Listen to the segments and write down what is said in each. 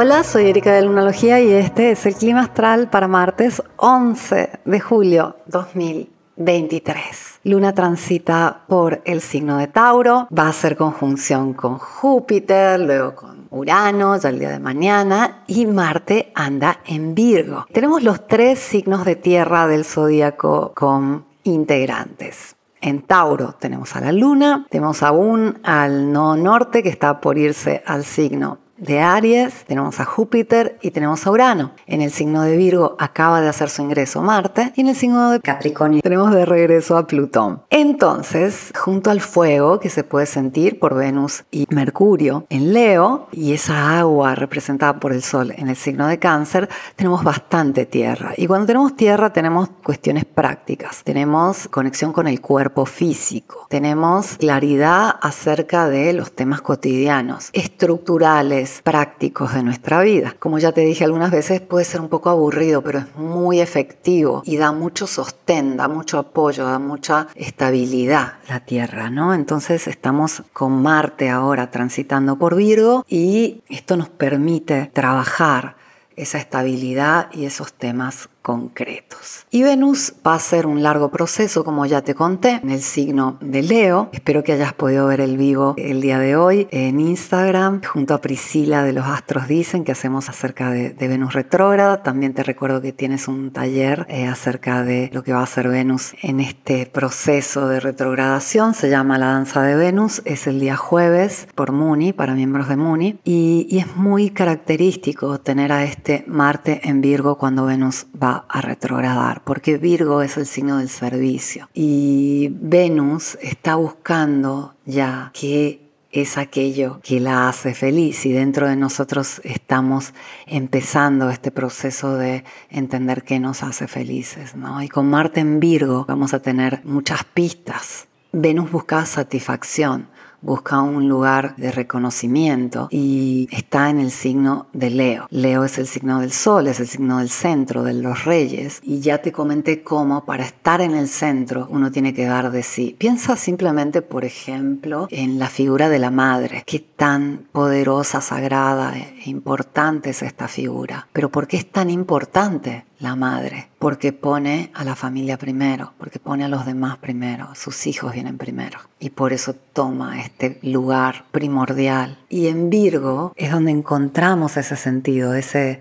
Hola, soy Erika de Lunalogía y este es el clima astral para martes 11 de julio 2023. Luna transita por el signo de Tauro, va a hacer conjunción con Júpiter, luego con Urano, ya el día de mañana, y Marte anda en Virgo. Tenemos los tres signos de tierra del zodíaco con integrantes. En Tauro tenemos a la Luna, tenemos aún al no norte que está por irse al signo de Aries, tenemos a Júpiter y tenemos a Urano. En el signo de Virgo acaba de hacer su ingreso Marte y en el signo de Capricornio tenemos de regreso a Plutón. Entonces, junto al fuego que se puede sentir por Venus y Mercurio en Leo y esa agua representada por el Sol en el signo de Cáncer, tenemos bastante tierra. Y cuando tenemos tierra tenemos cuestiones prácticas, tenemos conexión con el cuerpo físico, tenemos claridad acerca de los temas cotidianos, estructurales, prácticos de nuestra vida. Como ya te dije algunas veces, puede ser un poco aburrido, pero es muy efectivo y da mucho sostén, da mucho apoyo, da mucha estabilidad la Tierra, ¿no? Entonces estamos con Marte ahora transitando por Virgo y esto nos permite trabajar esa estabilidad y esos temas concretos. Y Venus va a ser un largo proceso, como ya te conté, en el signo de Leo. Espero que hayas podido ver el vivo el día de hoy en Instagram, junto a Priscila de los Astros Dicen, que hacemos acerca de, Venus retrógrada. También te recuerdo que tienes un taller eh, acerca de lo que va a hacer Venus en este proceso de retrogradación. Se llama La Danza de Venus. Es el día jueves por Muni, para miembros de Muni. Y, y es muy característico tener a este Marte en Virgo cuando Venus va a retrogradar, porque Virgo es el signo del servicio y Venus está buscando ya que es aquello que la hace feliz y dentro de nosotros estamos empezando este proceso de entender qué nos hace felices, ¿no? Y con Marte en Virgo vamos a tener muchas pistas. Venus busca satisfacción, busca un lugar de reconocimiento y está en el signo de Leo. Leo es el signo del sol, es el signo del centro, de los reyes. Y ya te comenté cómo para estar en el centro uno tiene que dar de sí. Piensa simplemente, por ejemplo, en la figura de la madre. Qué tan poderosa, sagrada e importante es esta figura. Pero ¿por qué es tan importante? La madre, porque pone a la familia primero, porque pone a los demás primero, sus hijos vienen primero. Y por eso toma este lugar primordial. Y en Virgo es donde encontramos ese sentido, ese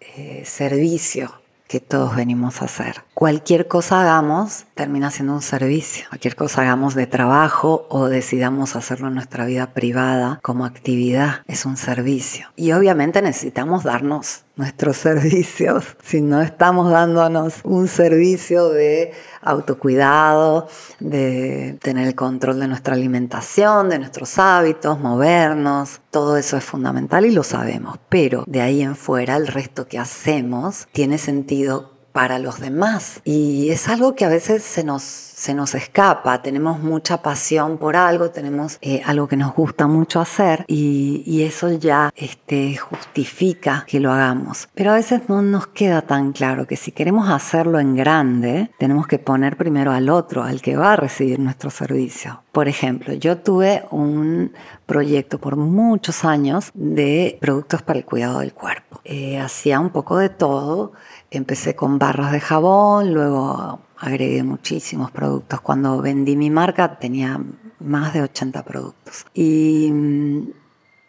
eh, servicio que todos venimos a hacer. Cualquier cosa hagamos termina siendo un servicio. Cualquier cosa hagamos de trabajo o decidamos hacerlo en nuestra vida privada como actividad es un servicio. Y obviamente necesitamos darnos nuestros servicios. Si no estamos dándonos un servicio de autocuidado, de tener el control de nuestra alimentación, de nuestros hábitos, movernos, todo eso es fundamental y lo sabemos. Pero de ahí en fuera el resto que hacemos tiene sentido para los demás. Y es algo que a veces se nos, se nos escapa, tenemos mucha pasión por algo, tenemos eh, algo que nos gusta mucho hacer y, y, eso ya este, justifica que lo hagamos. Pero a veces no nos queda tan claro que si queremos hacerlo en grande, tenemos que poner primero al otro, al que va a recibir nuestro servicio. Por ejemplo, yo tuve un proyecto por muchos años de productos para el cuidado del cuerpo. Eh, hacía un poco de todo Empecé con barras de jabón, luego agregué muchísimos productos. Cuando vendí mi marca tenía más de 80 productos. Y mm,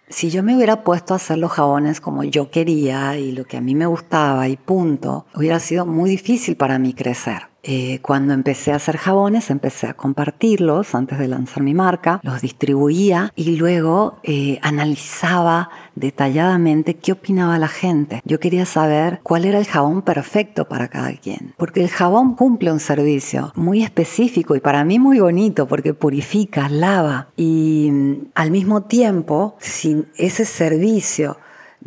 si yo me hubiera puesto a hacer los jabones como yo quería y lo que a mí me gustaba y punto, hubiera sido muy difícil para mí crecer. Eh, cuando empecé a hacer jabones, empecé a compartirlos antes de lanzar mi marca, los distribuía y luego eh, analizaba detalladamente qué opinaba la gente. Yo quería saber cuál era el jabón perfecto para cada quien, porque el jabón cumple un servicio muy específico y para mí muy bonito porque purifica, lava y mm, al mismo tiempo, sin ese servicio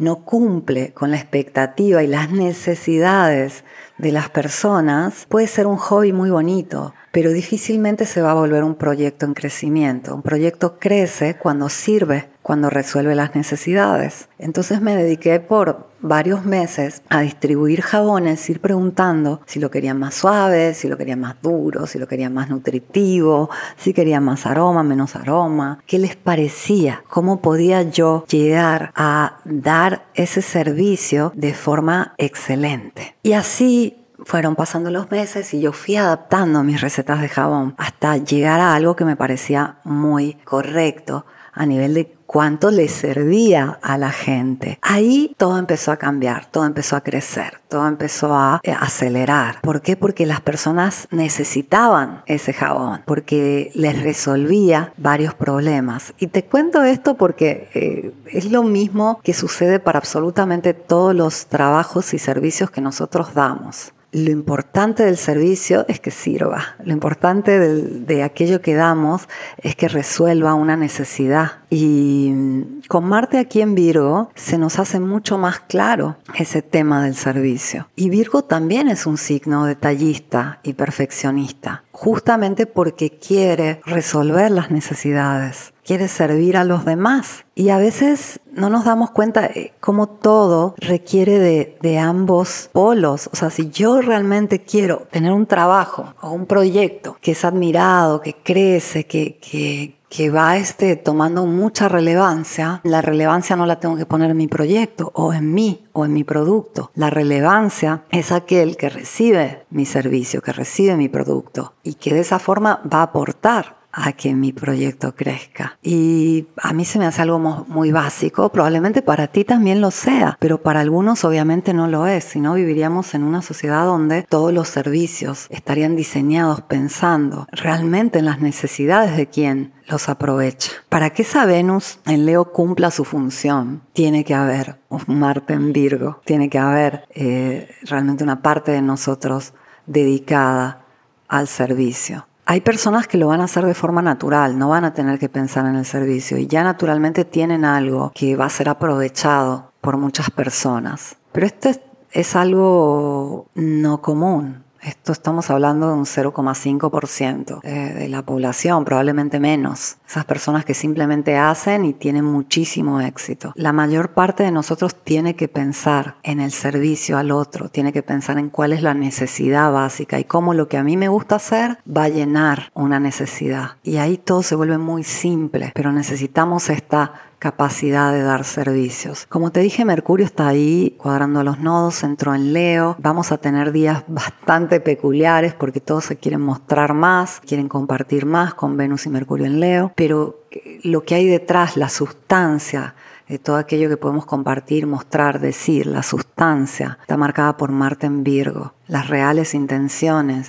no cumple con la expectativa y las necesidades de las personas puede ser un hobby muy bonito, pero difícilmente se va a volver un proyecto en crecimiento. Un proyecto crece cuando sirve, cuando resuelve las necesidades. Entonces me dediqué por varios meses a distribuir jabones, ir preguntando si lo querían más suave, si lo querían más duro, si lo querían más nutritivo, si querían más aroma, menos aroma, qué les parecía, cómo podía yo llegar a dar ese servicio de forma excelente. Y así fueron pasando los meses y yo fui adaptando mis recetas de jabón hasta llegar a algo que me parecía muy correcto a nivel de cuánto le servía a la gente. Ahí todo empezó a cambiar, todo empezó a crecer, todo empezó a eh, acelerar. ¿Por qué? Porque las personas necesitaban ese jabón, porque les resolvía varios problemas. Y te cuento esto porque eh, es lo mismo que sucede para absolutamente todos los trabajos y servicios que nosotros damos lo importante del servicio es que sirva. Lo importante de aquello que damos es que resuelva una necesidad. Y mm, con Marte aquí en Virgo se nos hace mucho más claro ese tema del servicio. Y Virgo también es un signo detallista y perfeccionista, justamente porque quiere resolver las necesidades quiere servir a los demás. Y a veces no nos damos cuenta eh, cómo todo requiere de, ambos polos. O sea, si yo realmente quiero tener un trabajo o un proyecto que es admirado, que crece, que, que, que va este, tomando mucha relevancia, la relevancia no la tengo que poner en mi proyecto o en mí o en mi producto. La relevancia es aquel que recibe mi servicio, que recibe mi producto y que de esa forma va a aportar a que mi proyecto crezca. Y a mí se me hace algo muy básico, probablemente para ti también lo sea, pero para algunos obviamente no lo es, si no viviríamos en una sociedad donde todos los servicios estarían diseñados pensando realmente en las necesidades de quien los aprovecha. Para que esa Venus en Leo cumpla su función, tiene que haber un Marte en Virgo, tiene que haber eh, realmente una parte de nosotros dedicada al servicio. Hay personas que lo van a hacer de forma natural, no van a tener que pensar en el servicio y ya naturalmente tienen algo que va a ser aprovechado por muchas personas. Pero esto es, es algo no común. Esto estamos hablando de un 0,5% eh, de la población, probablemente menos. Esas personas que simplemente hacen y tienen muchísimo éxito. La mayor parte de nosotros tiene que pensar en el servicio al otro, tiene que pensar en cuál es la necesidad básica y cómo lo que a mí me gusta hacer va a llenar una necesidad. Y ahí todo se vuelve muy simple, pero necesitamos esta capacidad de dar servicios. Como te dije, Mercurio está ahí cuadrando los nodos, entró en Leo. Vamos a tener días bastante peculiares porque todos se quieren mostrar más, quieren compartir más con Venus y Mercurio en Leo, pero lo que hay detrás, la sustancia, de todo aquello que podemos compartir, mostrar, decir, la sustancia, está marcada por Marte en Virgo. Las reales intenciones,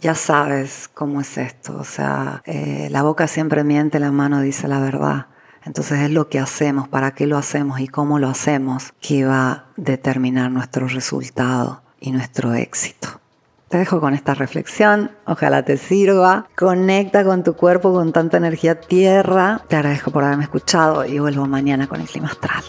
ya sabes cómo es esto. O sea, eh, la boca siempre miente, la mano dice la verdad. Entonces es lo que hacemos, para qué lo hacemos y cómo lo hacemos que va a determinar nuestro resultado y nuestro éxito. Te dejo con esta reflexión, ojalá te sirva. Conecta con tu cuerpo con tanta energía tierra. Te agradezco por haberme escuchado y vuelvo mañana con el clima astral.